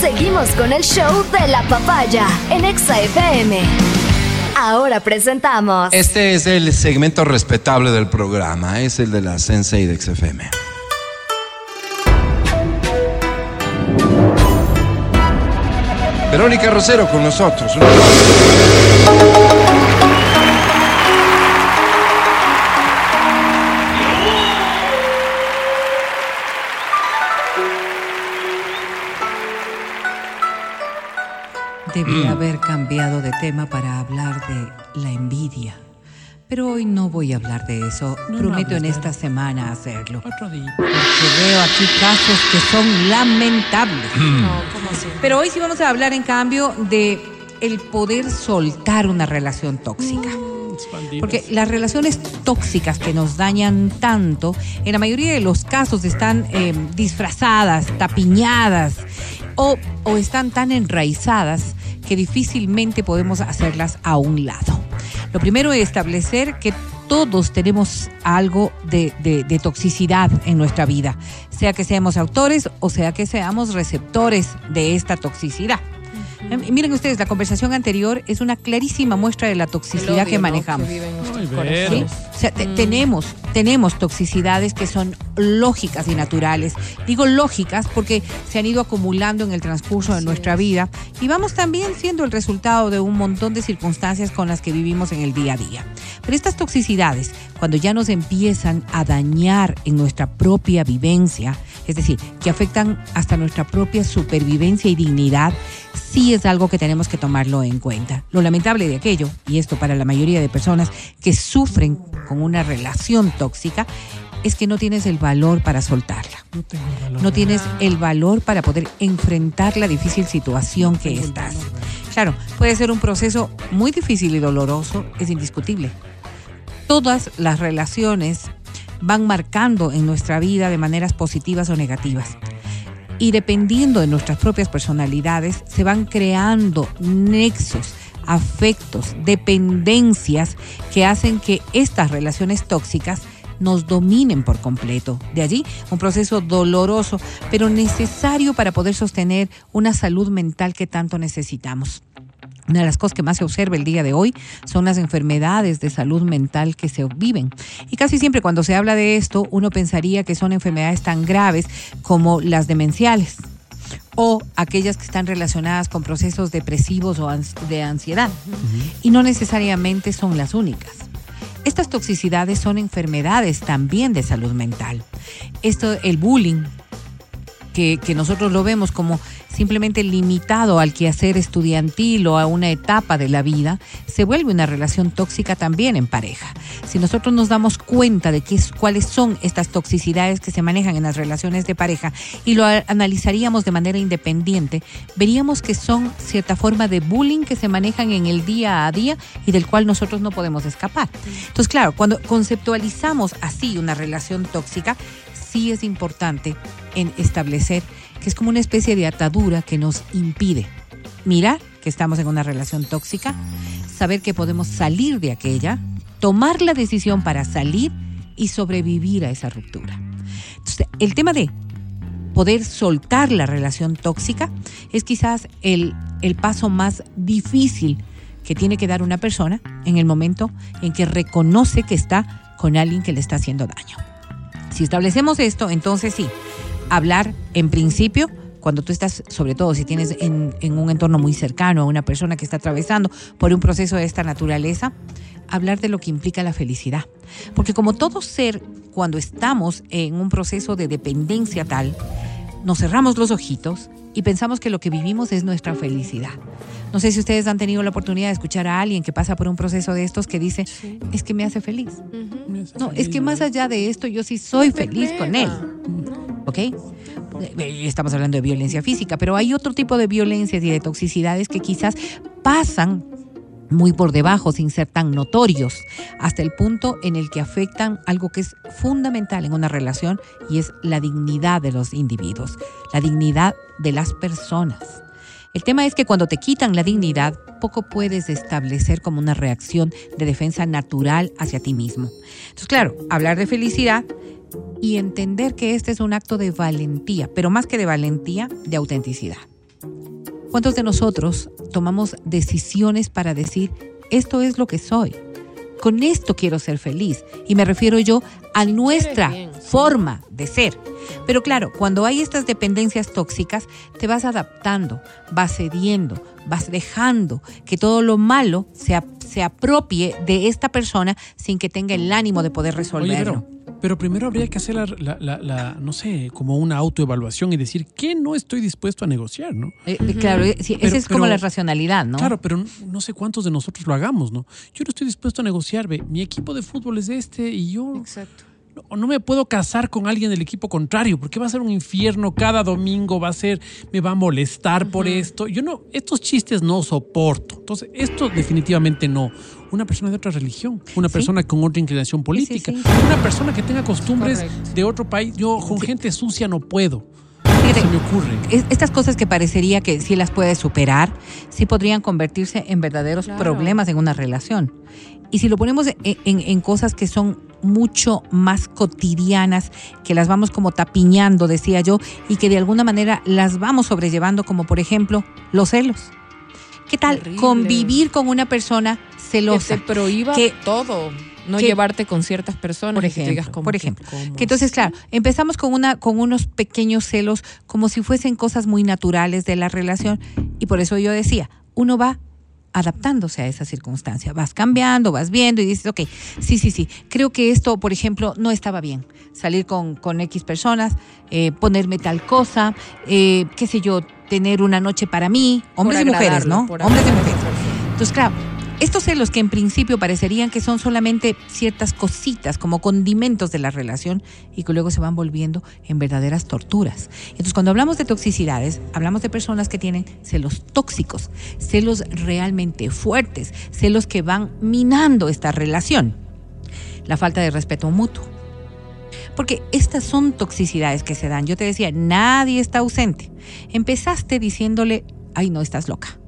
Seguimos con el show de la papaya en Exa FM. Ahora presentamos. Este es el segmento respetable del programa, es el de la Sensei de XFM. Verónica Rosero con nosotros. Debía haber cambiado de tema para hablar de la envidia. Pero hoy no voy a hablar de eso. Prometo en esta semana hacerlo. Otro día. Porque veo aquí casos que son lamentables. Pero hoy sí vamos a hablar, en cambio, de el poder soltar una relación tóxica. Porque las relaciones tóxicas que nos dañan tanto, en la mayoría de los casos están eh, disfrazadas, tapiñadas o, o están tan enraizadas que difícilmente podemos hacerlas a un lado. Lo primero es establecer que todos tenemos algo de, toxicidad en nuestra vida, sea que seamos autores o sea que seamos receptores de esta toxicidad. Eh, Miren ustedes, la conversación anterior es una clarísima muestra de la toxicidad odio, que ¿no? manejamos. O sea, te- tenemos, tenemos toxicidades que son lógicas y naturales. Digo lógicas porque se han ido acumulando en el transcurso de nuestra vida y vamos también siendo el resultado de un montón de circunstancias con las que vivimos en el día a día. Pero estas toxicidades, cuando ya nos empiezan a dañar en nuestra propia vivencia, es decir, que afectan hasta nuestra propia supervivencia y dignidad, sí es algo que tenemos que tomarlo en cuenta. Lo lamentable de aquello, y esto para la mayoría de personas que sufren con una relación tóxica, es que no tienes el valor para soltarla. No tengo el valor. No tienes el valor para poder enfrentar la difícil situación que estás. Claro, puede ser un proceso muy difícil y doloroso, es indiscutible. Todas las relaciones van marcando en nuestra vida de maneras positivas o negativas. Y dependiendo de nuestras propias personalidades, se van creando nexos, afectos, dependencias que hacen que estas relaciones tóxicas nos dominen por completo. De allí un proceso doloroso, pero necesario para poder sostener una salud mental que tanto necesitamos. Una de las cosas que más se observa el día de hoy son las enfermedades de salud mental que se viven. Y casi siempre cuando se habla de esto, uno pensaría que son enfermedades tan graves como las demenciales o aquellas que están relacionadas con procesos depresivos o de ansiedad. Y no necesariamente son las únicas. Estas toxicidades son enfermedades también de salud mental. Esto, el bullying, que, que nosotros lo vemos como simplemente limitado al quehacer estudiantil o a una etapa de la vida, se vuelve una relación tóxica también en pareja. Si nosotros nos damos cuenta de qué es, cuáles son estas toxicidades que se manejan en las relaciones de pareja y lo analizaríamos de manera independiente, veríamos que son cierta forma de bullying que se manejan en el día a día y del cual nosotros no podemos escapar. Entonces, claro, cuando conceptualizamos así una relación tóxica, sí es importante en establecer que es como una especie de atadura que nos impide mirar que estamos en una relación tóxica, saber que podemos salir de aquella, tomar la decisión para salir y sobrevivir a esa ruptura. Entonces, el tema de poder soltar la relación tóxica es quizás el, el paso más difícil que tiene que dar una persona en el momento en que reconoce que está con alguien que le está haciendo daño. Si establecemos esto, entonces sí, hablar en principio, cuando tú estás, sobre todo si tienes en, un entorno muy cercano a una persona que está atravesando por un proceso de esta naturaleza, hablar de lo que implica la felicidad. Porque como todo ser, cuando estamos en un proceso de dependencia tal, nos cerramos los ojitos y pensamos que lo que vivimos es nuestra felicidad. No sé si ustedes han tenido la oportunidad de escuchar a alguien que pasa por un proceso de estos que dice, es que me hace feliz. Me hace No, es que más allá de esto, yo sí soy feliz con él. ¿Ok? Estamos hablando de violencia física, pero hay otro tipo de violencias y de toxicidades que quizás pasan muy por debajo sin ser tan notorios, hasta el punto en el que afectan algo que es fundamental en una relación y es la dignidad de los individuos, la dignidad de las personas. El tema es que cuando te quitan la dignidad, poco puedes establecer como una reacción de defensa natural hacia ti mismo. Entonces, claro, hablar de felicidad y entender que este es un acto de valentía, pero más que de valentía, de autenticidad. ¿Cuántos de nosotros tomamos decisiones para decir, esto es lo que soy? Con esto quiero ser feliz. Y me refiero yo a nuestra bien, sí. forma de ser. Pero claro, cuando hay estas dependencias tóxicas, te vas adaptando, vas cediendo, vas dejando que todo lo malo se, se apropie de esta persona sin que tenga el ánimo de poder Oye, resolverlo. pero, pero primero habría que hacer la, la- la- la, no sé, como una autoevaluación y decir qué no estoy dispuesto a negociar, ¿no? Eh, eh, claro, eh, sí, Pero- esa es como pero- la racionalidad, ¿no? Claro, pero no- no sé cuántos de nosotros lo hagamos, ¿no? Yo no estoy dispuesto a negociar, ve, mi equipo de fútbol es este y yo Exacto. no, no me puedo casar con alguien del equipo contrario, porque va a ser un infierno cada domingo, va a ser, me va a molestar por esto. Yo no, estos chistes no soporto. Entonces, esto definitivamente no. Una persona de otra religión, una Sí. persona con otra inclinación política, sí. una persona que tenga costumbres Correcto. de otro país. Yo con gente sucia no puedo. Fíjate, Se me ocurre. es- estas cosas que parecería que sí las puedes superar, sí podrían convertirse en verdaderos Claro. problemas en una relación. Y si lo ponemos en, en- en cosas que son mucho más cotidianas, que las vamos como tapiñando, decía yo, y que de alguna manera las vamos sobrellevando, como por ejemplo los celos. ¿Qué tal convivir con una persona Que celosa? te prohíba que- todo. No que- llevarte con ciertas personas. Por y que ejemplo, digas como por que, ejemplo. Que entonces, claro, empezamos con una, con unos pequeños celos, como si fuesen cosas muy naturales de la relación, y por eso yo decía, uno va adaptándose a esa circunstancia, vas cambiando, vas viendo y dices, ok, sí, sí, sí, creo que esto, por ejemplo, no estaba bien, salir con, con X personas, eh, ponerme tal cosa, eh, qué sé yo, tener una noche para mí, hombres y mujeres, ¿no? Hombres y mujeres. Entonces, claro, estos celos que en principio parecerían que son solamente ciertas cositas como condimentos de la relación y que luego se van volviendo en verdaderas torturas. Entonces, cuando hablamos de toxicidades, hablamos de personas que tienen celos tóxicos, celos realmente fuertes, celos que van minando esta relación. La falta de respeto mutuo. Porque estas son toxicidades que se dan. Yo te decía, nadie está ausente. Empezaste diciéndole, ay, no, estás loca.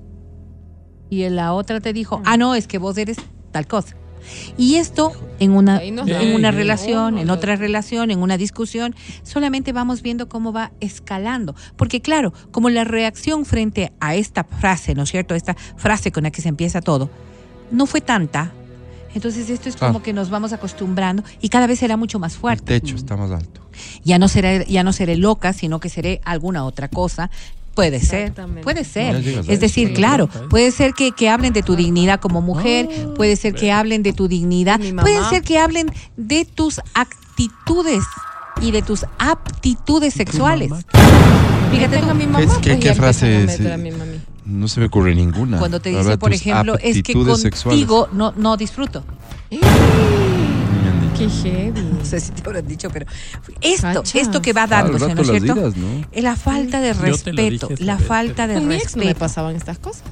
Y la otra te dijo, ah, no, es que vos eres tal cosa. Y esto en una, en una un- relación, en otra relación, en una discusión, solamente vamos viendo cómo va escalando. Porque claro, como la reacción frente a esta frase, ¿no es cierto? Esta frase con la que se empieza todo, no fue tanta. Entonces esto es como Claro. que nos vamos acostumbrando y cada vez será mucho más El fuerte. techo está más alto. Ya no seré, ya no seré loca, sino que seré alguna otra cosa. Puede ser, puede ser. Es decir, claro, ¿eh? puede ser que, que hablen de tu dignidad como mujer, Ah, puede ser que hablen de tu dignidad, puede ser que hablen de tus actitudes y de tus aptitudes sexuales. Fíjate tengo tú, a mi mamá, ¿Qué- qué- qué frase es, No se me ocurre ninguna. cuando te dice, por ejemplo, es que sexuales. contigo no, no disfruto. Qué heavy. No sé si te habrán dicho, pero esto, Cachas. esto que va dándose, rato ¿no es cierto? dirás, ¿no? Es la falta de Yo respeto, la vez, falta de mi ex no me respeto. pasaban estas cosas.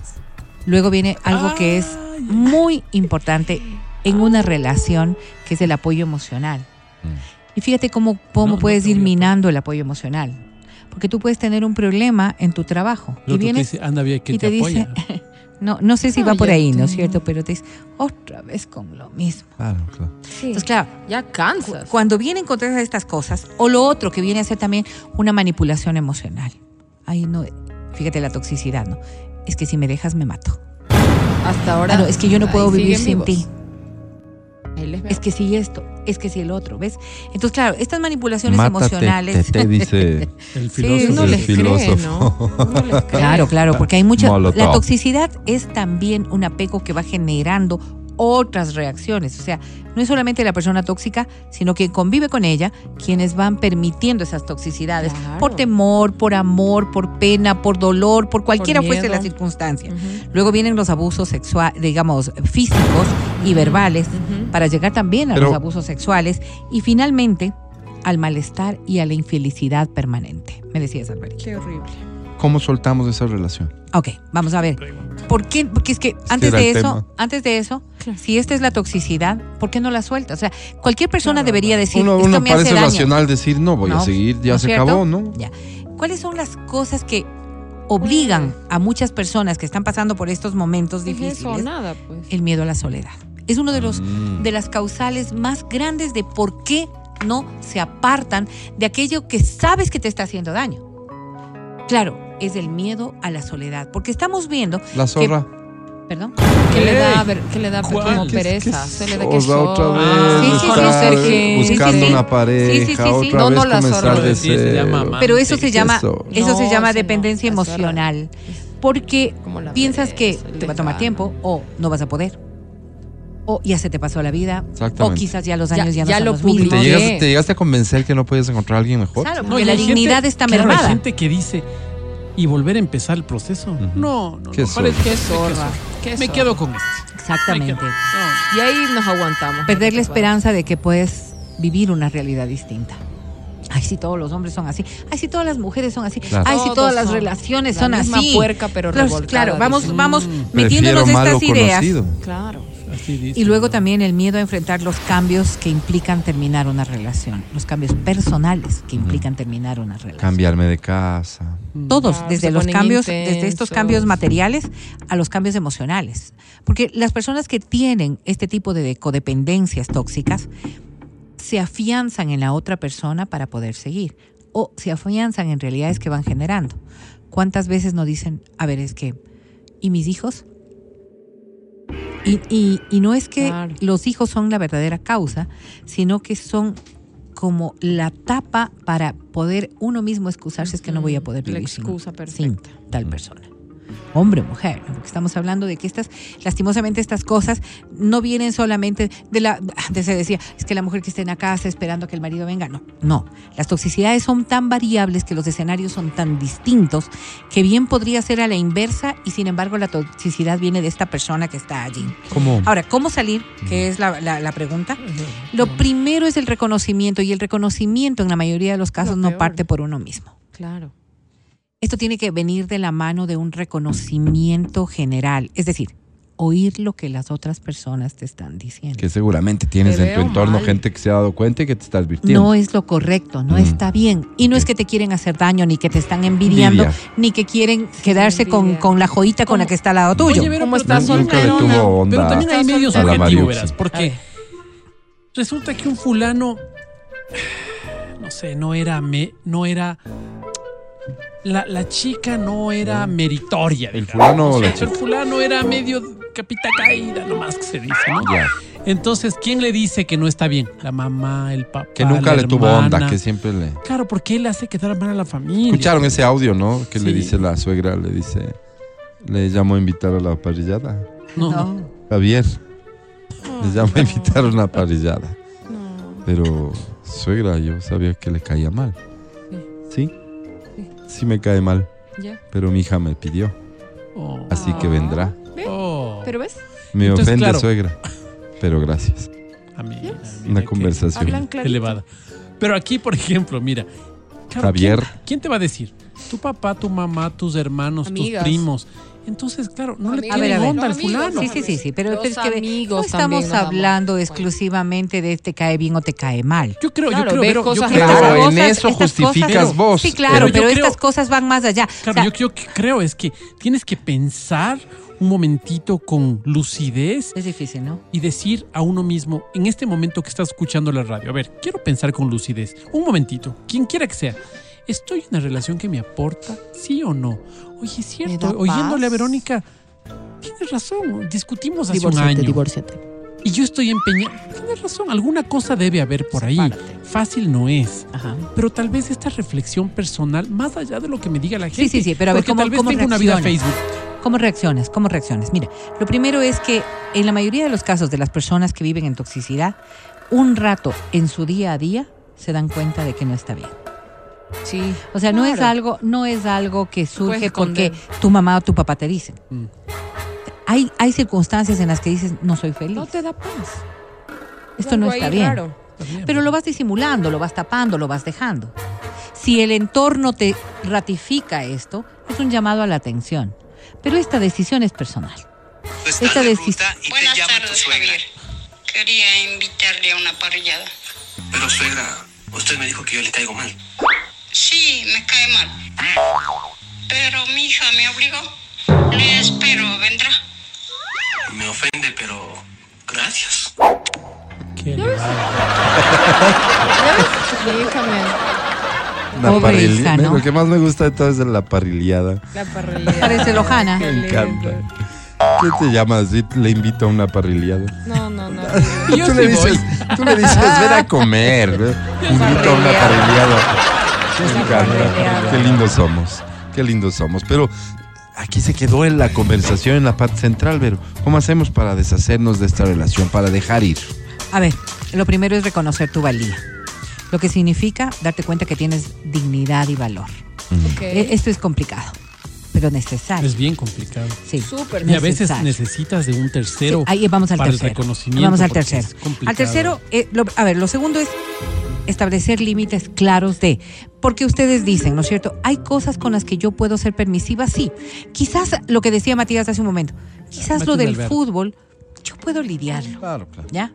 Luego viene algo que es muy importante en una relación, que es el apoyo emocional. Mm. Y fíjate cómo, cómo No, puedes ir minando el apoyo emocional. Porque tú puedes tener un problema en tu trabajo y otro te vienes dice, anda bien, que y te, te dice, no, no sé si va por ahí, ¿no es cierto? Pero te dice, otra vez con lo mismo. Claro, claro. Sí. Entonces, claro, ya cu- cansas. cuando vienen con todas estas cosas, o lo otro que viene a ser también una manipulación emocional. Ay, no, fíjate la toxicidad, ¿no? Es que si me dejas me mato. Hasta ahora. Ah, es que yo no puedo ahí vivir sin vivos. ti. Ahí. Es que si esto, es que si el otro, ¿ves? Entonces, claro, estas manipulaciones Mátate, emocionales. te, te dice. El Sí, filósofo. uno el les cree, filósofo. ¿no? Uno les cree. Claro, claro, porque hay mucha. Molotov. La toxicidad es también un apego que va generando otras reacciones. O sea, no es solamente la persona tóxica, sino quien convive con ella, quienes van permitiendo esas toxicidades Claro. por temor, por amor, por pena, por dolor, por cualquiera fuese la circunstancia. Luego vienen los abusos sexuales, digamos, físicos y verbales. Para llegar también a Pero- los abusos sexuales y finalmente al malestar y a la infelicidad permanente. Me decías, Alberto. Qué horrible. ¿Cómo soltamos esa relación? Ok, vamos a ver. ¿Por qué? Porque es que antes de eso, tema. antes de eso, Claro. si esta es la toxicidad, ¿por qué no la sueltas? O sea, cualquier persona Claro, debería decir, uno esto uno me hace parece daño. racional decir, no, voy No, a seguir, ya ¿no se cierto? acabó, ¿no? Ya. ¿Cuáles son las cosas que obligan a muchas personas que están pasando por estos momentos ¿Qué es eso? difíciles? Nada, pues. El miedo a la soledad. Es uno de los Mm. de las causales más grandes de por qué no se apartan de aquello que sabes que te está haciendo daño. Claro, es el miedo a la soledad, porque estamos viendo... La que- zorra. Perdón. Que le da, ver- que le da ¿cuál? como ¿Qué- pereza. qué Se le da que zorra otra vez, Ah, sí, sí, buscando Sí, sí, sí. una pareja, Sí, sí, sí, sí. otra No, vez no la comenzar zorra. de Sí, se llama cero. amante. Pero eso se ¿Qué llama, eso? eso No, se llama dependencia emocional. Porque piensas que te va a tomar tiempo o no vas a poder. O ya se te pasó la vida. O quizás ya los años ya, no ya son lo los ¿Te, mismos. ¿Te llegaste a convencer que no podías encontrar a alguien mejor? Claro, porque la gente- dignidad está claro, mermada. Hay gente que dice, ¿y volver a empezar el proceso? No, no, Qué no. zorra. parece- Qué qué zorra. Qué Me quedo con esto. Me Exactamente. no. Y ahí nos aguantamos. Perder la esperanza de que puedes vivir una realidad distinta. Ay, si todos los hombres son así. Ay, si todas las mujeres son así. Claro. Ay, si todas las son relaciones la son misma así. puerca, pero Claro, revolcada, Claro, vamos, vamos Prefiero metiéndonos estas ideas. conocido. Claro. Así dice. Y luego también el miedo a enfrentar los cambios que implican terminar una relación, los cambios personales que implican terminar una relación. Cambiarme de casa. Todos, Claro, desde los cambios, desde estos cambios materiales a los cambios emocionales. Porque las personas que tienen este tipo de codependencias tóxicas se afianzan en la otra persona para poder seguir. O se afianzan en realidades que van generando. ¿Cuántas veces nos dicen, a ver, es que, ¿y mis hijos? Y, y- y no es que Claro. los hijos son la verdadera causa, sino que son como la tapa para poder uno mismo excusarse es que no voy a poder La vivir sin- excusa sin, perfecta. tal persona. Hombre o mujer, ¿no? porque estamos hablando de que estas, lastimosamente estas cosas no vienen solamente de la, antes se decía, es que la mujer que esté en la casa esperando que el marido venga, no, no, las toxicidades son tan variables que los escenarios son tan distintos que bien podría ser a la inversa y sin embargo la toxicidad viene de esta persona que está allí. ¿Cómo? Ahora, ¿cómo salir? Que es la, la- la pregunta. Lo primero es el reconocimiento y el reconocimiento en la mayoría de los casos Lo no peor. parte por uno mismo. Claro. Esto tiene que venir de la mano de un reconocimiento general, es decir, oír lo que las otras personas te están diciendo. Que seguramente tienes Te en tu entorno mal. gente que se ha dado cuenta y que te está advirtiendo. No es lo correcto, no Mm. está bien. Y no es que te quieren hacer daño, ni que te están envidiando, Envidia. ni que quieren quedarse con, con la joyita con la que está al lado tuyo. Oye, pero, ¿Cómo pero estás también- Nunca le solterona? tuvo onda Pero también hay Estás medio soltera. a la subjetivo, Mariuxi. verás, porque resulta que un fulano, no sé, no era, me, no era, la, la chica no era meritoria. ¿El digamos, fulano o la sea, chica? El fulano era medio capita caída, nomás que se dice, ¿no? Ya. Entonces, ¿quién le dice que no está bien? La mamá, el papá. Que nunca la le tuvo onda, que siempre le... Claro, porque él hace quedar mal a la familia. Escucharon ese audio, ¿no? Que le dice la suegra, le dice... Le llamó a invitar a la parrillada. No. Javier. Le llama a invitar a una parrillada. No. Pero, suegra, yo sabía que le caía mal. ¿Sí? Sí me cae mal, Ya. pero mi hija me pidió. Oh. Así que vendrá. Oh. Pero ves, Me Entonces, ofende, claro. suegra. Pero gracias. Amiga, Una mira qué conversación. elevada. Pero aquí, por ejemplo, mira. claro, Javier. ¿quién, quién te va a decir? Tu papá, tu mamá, tus hermanos, Amigas. tus primos. Entonces, claro, no le. A ver, a ver. onda al fulano. Sí, sí, sí, sí, pero, es que amigos no estamos hablando exclusivamente de te cae bien o te cae mal. Yo creo, Claro, yo creo, pero yo cosas creo- Claro, en eso justificas cosas- vos. Sí, claro, Pero yo pero, creo- estas cosas van más allá. O Claro, sea, yo, yo que creo es que tienes que pensar un momentito con lucidez es difícil, ¿no? y decir a uno mismo, en este momento que estás escuchando la radio, a ver, quiero pensar con lucidez, un momentito, quien quiera que sea, ¿estoy en una relación que me aporta? ¿Sí o no? Oye, es cierto, oyéndole a. Verónica, tienes razón, discutimos hace un año y yo estoy empeñado, tienes razón, alguna cosa debe haber por ahí, fácil no es. Ajá. Pero tal vez esta reflexión personal, más allá de lo que me diga la gente. Sí, sí, sí, pero a ver, ¿cómo- tal vez cómo tengo una vida? Facebook. ¿Cómo reaccionas? ¿Cómo reaccionas? Mira, lo primero es que en la mayoría de los casos de las personas que viven en toxicidad, un rato en su día a día se dan cuenta de que no está bien. Sí. O sea, no es algo, no es algo que surge porque tu mamá o tu papá te dicen. Mm. Hay, hay circunstancias en las que dices, no soy feliz. No te da paz. Esto no está bien. raro. Pero lo vas disimulando, lo vas tapando, lo vas dejando. Si el entorno te ratifica esto, es un llamado a la atención. Pero esta decisión es personal. Estás Esta de decisión- Buenas tardes, suegra. Javier. Quería invitarle a una parrillada. Pero suegra, usted me dijo que yo le caigo mal. Sí, me cae mal. Pero mi hija me obligó. Le espero, vendrá. Me ofende, pero gracias. Qué. Mi hija Una Pobreza, parrilla- ¿no? Lo que más me gusta de todo es la parrillada. La parrilla. Parece lojana. Me encanta. ¿Qué te llamas? Si le invito a una parrillada. No, no, no. Yo tú, sí le voy. dices, tú le dices, ven a comer. Invito a una parrillada. Encanta. Qué lindos somos. Qué lindos somos. Pero aquí se quedó en la conversación en la parte central, pero ¿cómo hacemos para deshacernos de esta relación, para dejar ir? A ver, lo primero es reconocer tu valía. Lo que significa darte cuenta que tienes dignidad y valor. E- Esto es complicado, pero necesario. Es bien complicado. Sí. Súper Y a veces necesario. necesitas de un tercero Sí, ahí vamos al para tercero. el reconocimiento. Vamos al tercero. Al tercero, eh, lo- a ver, lo segundo es establecer límites claros de, porque ustedes dicen, ¿no es cierto? Hay cosas con las que yo puedo ser permisiva, sí. Quizás lo que decía Matías hace un momento, quizás lo del Alberto. fútbol, yo puedo lidiarlo, Claro, claro. ¿ya?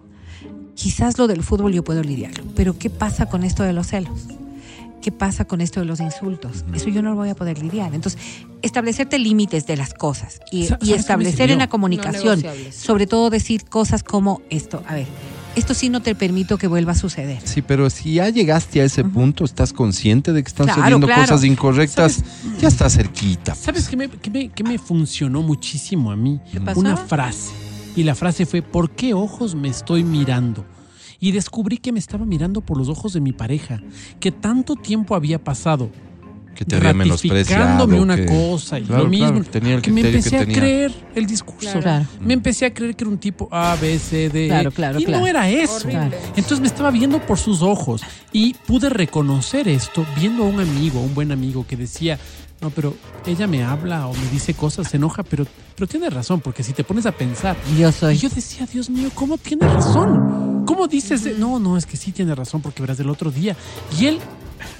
Quizás lo del fútbol yo puedo lidiarlo, pero ¿qué pasa con esto de los celos? ¿Qué pasa con esto de los insultos? Eso yo no lo voy a poder lidiar. Entonces, establecerte límites de las cosas y, Sa- y ¿sabes qué me establecer en la comunicación, No sobre todo decir cosas como esto, a ver, esto sí no te permito que vuelva a suceder. Sí, pero si ya llegaste a ese punto, estás consciente de que están Claro, sucediendo claro. cosas incorrectas, ya está cerquita. ¿Sabes qué me, qué me- qué me funcionó muchísimo a mí? ¿Qué pasó? Una frase. Y la frase fue, ¿por qué ojos me estoy mirando? Y descubrí que me estaba mirando por los ojos de mi pareja, que tanto tiempo había pasado Que te había menospreciado. ratificándome una que- cosa y Claro, lo mismo, claro, tenía el que me empecé que a creer el discurso. Claro. Me empecé a creer que era un tipo A, B, C, D, E. Claro, claro, y claro. no era eso. Claro. Entonces me estaba viendo por sus ojos y pude reconocer esto viendo a un amigo, a un buen amigo que decía, no, pero ella me habla o me dice cosas, se enoja, pero, pero tiene razón, porque si te pones a pensar, Yo soy. y yo decía, Dios mío, ¿cómo tiene razón? ¿Cómo dices? de- No, no, es que sí tiene razón porque verás del otro día. Y él,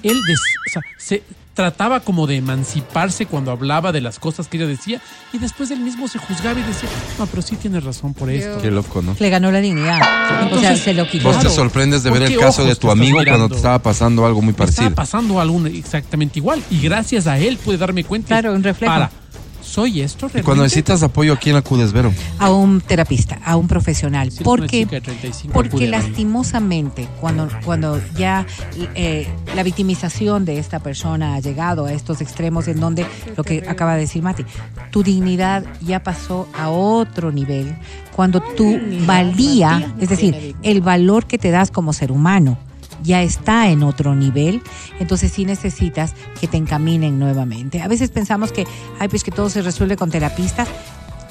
él des- o sea, se trataba como de emanciparse cuando hablaba de las cosas que ella decía y después él mismo se juzgaba y decía, no, pero sí tiene razón por esto. Qué loco, ¿no? Le ganó la dignidad. o sea, Entonces, se lo quitó. Vos te sorprendes de ¿Por ver el caso de tu amigo cuando te estaba pasando algo muy Me estaba parecido. pasando algo exactamente igual y gracias a él pude darme cuenta. Claro, un reflejo. Para, ¿soy esto realmente? cuando necesitas apoyo, ¿a quién acudes, Vero? a un terapista, a un profesional. Una porque chica de 35, porque lastimosamente, cuando, cuando ya eh, la victimización de esta persona ha llegado a estos extremos en donde, lo que acaba de decir Mati, tu dignidad ya pasó a otro nivel, cuando tu valía, es decir, el valor que te das como ser humano, ya está en otro nivel, entonces sí necesitas que te encaminen nuevamente. A veces pensamos que, ay, pues que todo se resuelve con terapistas.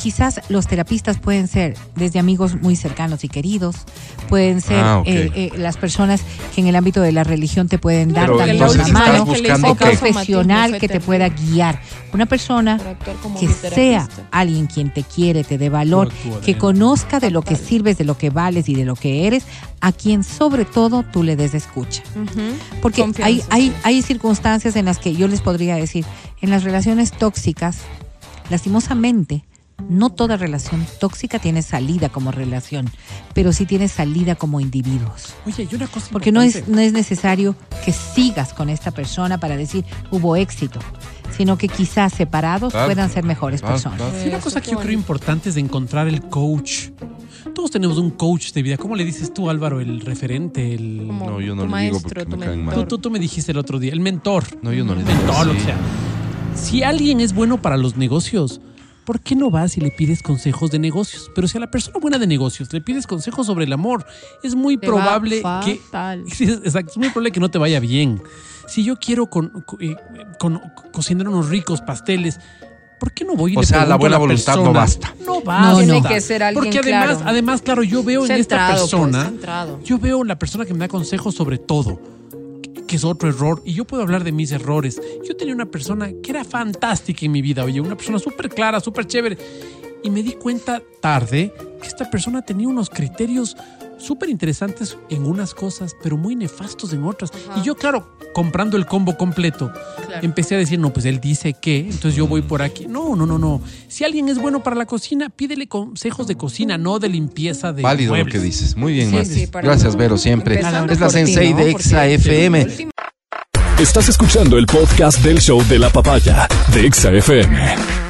Quizás los terapistas pueden ser desde amigos muy cercanos y queridos, pueden ser Ah, eh, eh, las personas que en el ámbito de la religión te pueden dar Pero también entonces la estás mano, o profesional que te pueda guiar. Una persona que sea alguien quien te quiere, te dé valor, que conozca de lo que sirves, de lo que vales y de lo que eres, a quien sobre todo tú le des escucha. Porque Confianza, hay, hay, hay circunstancias en las que yo les podría decir, en las relaciones tóxicas, lastimosamente, no toda relación tóxica tiene salida como relación, pero sí tiene salida como individuos. Oye, y una cosa Porque no es, importante. no es necesario que sigas con esta persona para decir hubo éxito, sino que quizás separados Claro. puedan ser mejores Claro, personas. claro. Y una cosa que yo creo importante es de encontrar el coach. Todos tenemos un coach de vida. ¿Cómo le dices tú, Álvaro, el referente, el... No, yo no tu le digo porque me caen mal. Tú, mentor. tú, tú me dijiste el otro día, el mentor. No, yo no le digo mentor, que sea. Si alguien es bueno para los negocios, ¿por qué no vas y le pides consejos de negocios? Pero si a la persona buena de negocios le pides consejos sobre el amor, es muy Te probable que... Sí, exacto, es muy probable que no te vaya bien. Si yo quiero con- co- eh, con- cocinar unos ricos pasteles, ¿por qué no voy y O le sea, la pregunto a buena voluntad no basta. No basta. Tiene que ser alguien Porque además, claro. además, claro, yo veo en esta pues, persona, yo veo la persona que me da consejos sobre todo, que- es otro error, y yo puedo hablar de mis errores. Yo tenía una persona que era fantástica en mi vida, oye, una persona súper clara, súper chévere, y me di cuenta tarde que esta persona tenía unos criterios súper interesantes en unas cosas, pero muy nefastos en otras. Y yo, claro, comprando el combo completo, Claro. empecé a decir, no, pues él dice que, entonces yo voy por aquí. No, no, no, no. Si alguien es bueno para la cocina, pídele consejos de cocina, no de limpieza de Válido lo que dices. Muy bien, Sí, Mati. sí, para Gracias, Vero, siempre. Empezando Es la ti, sensei ¿no? de Porque Exa FM. Estás escuchando el podcast del show de la papaya de Exa FM.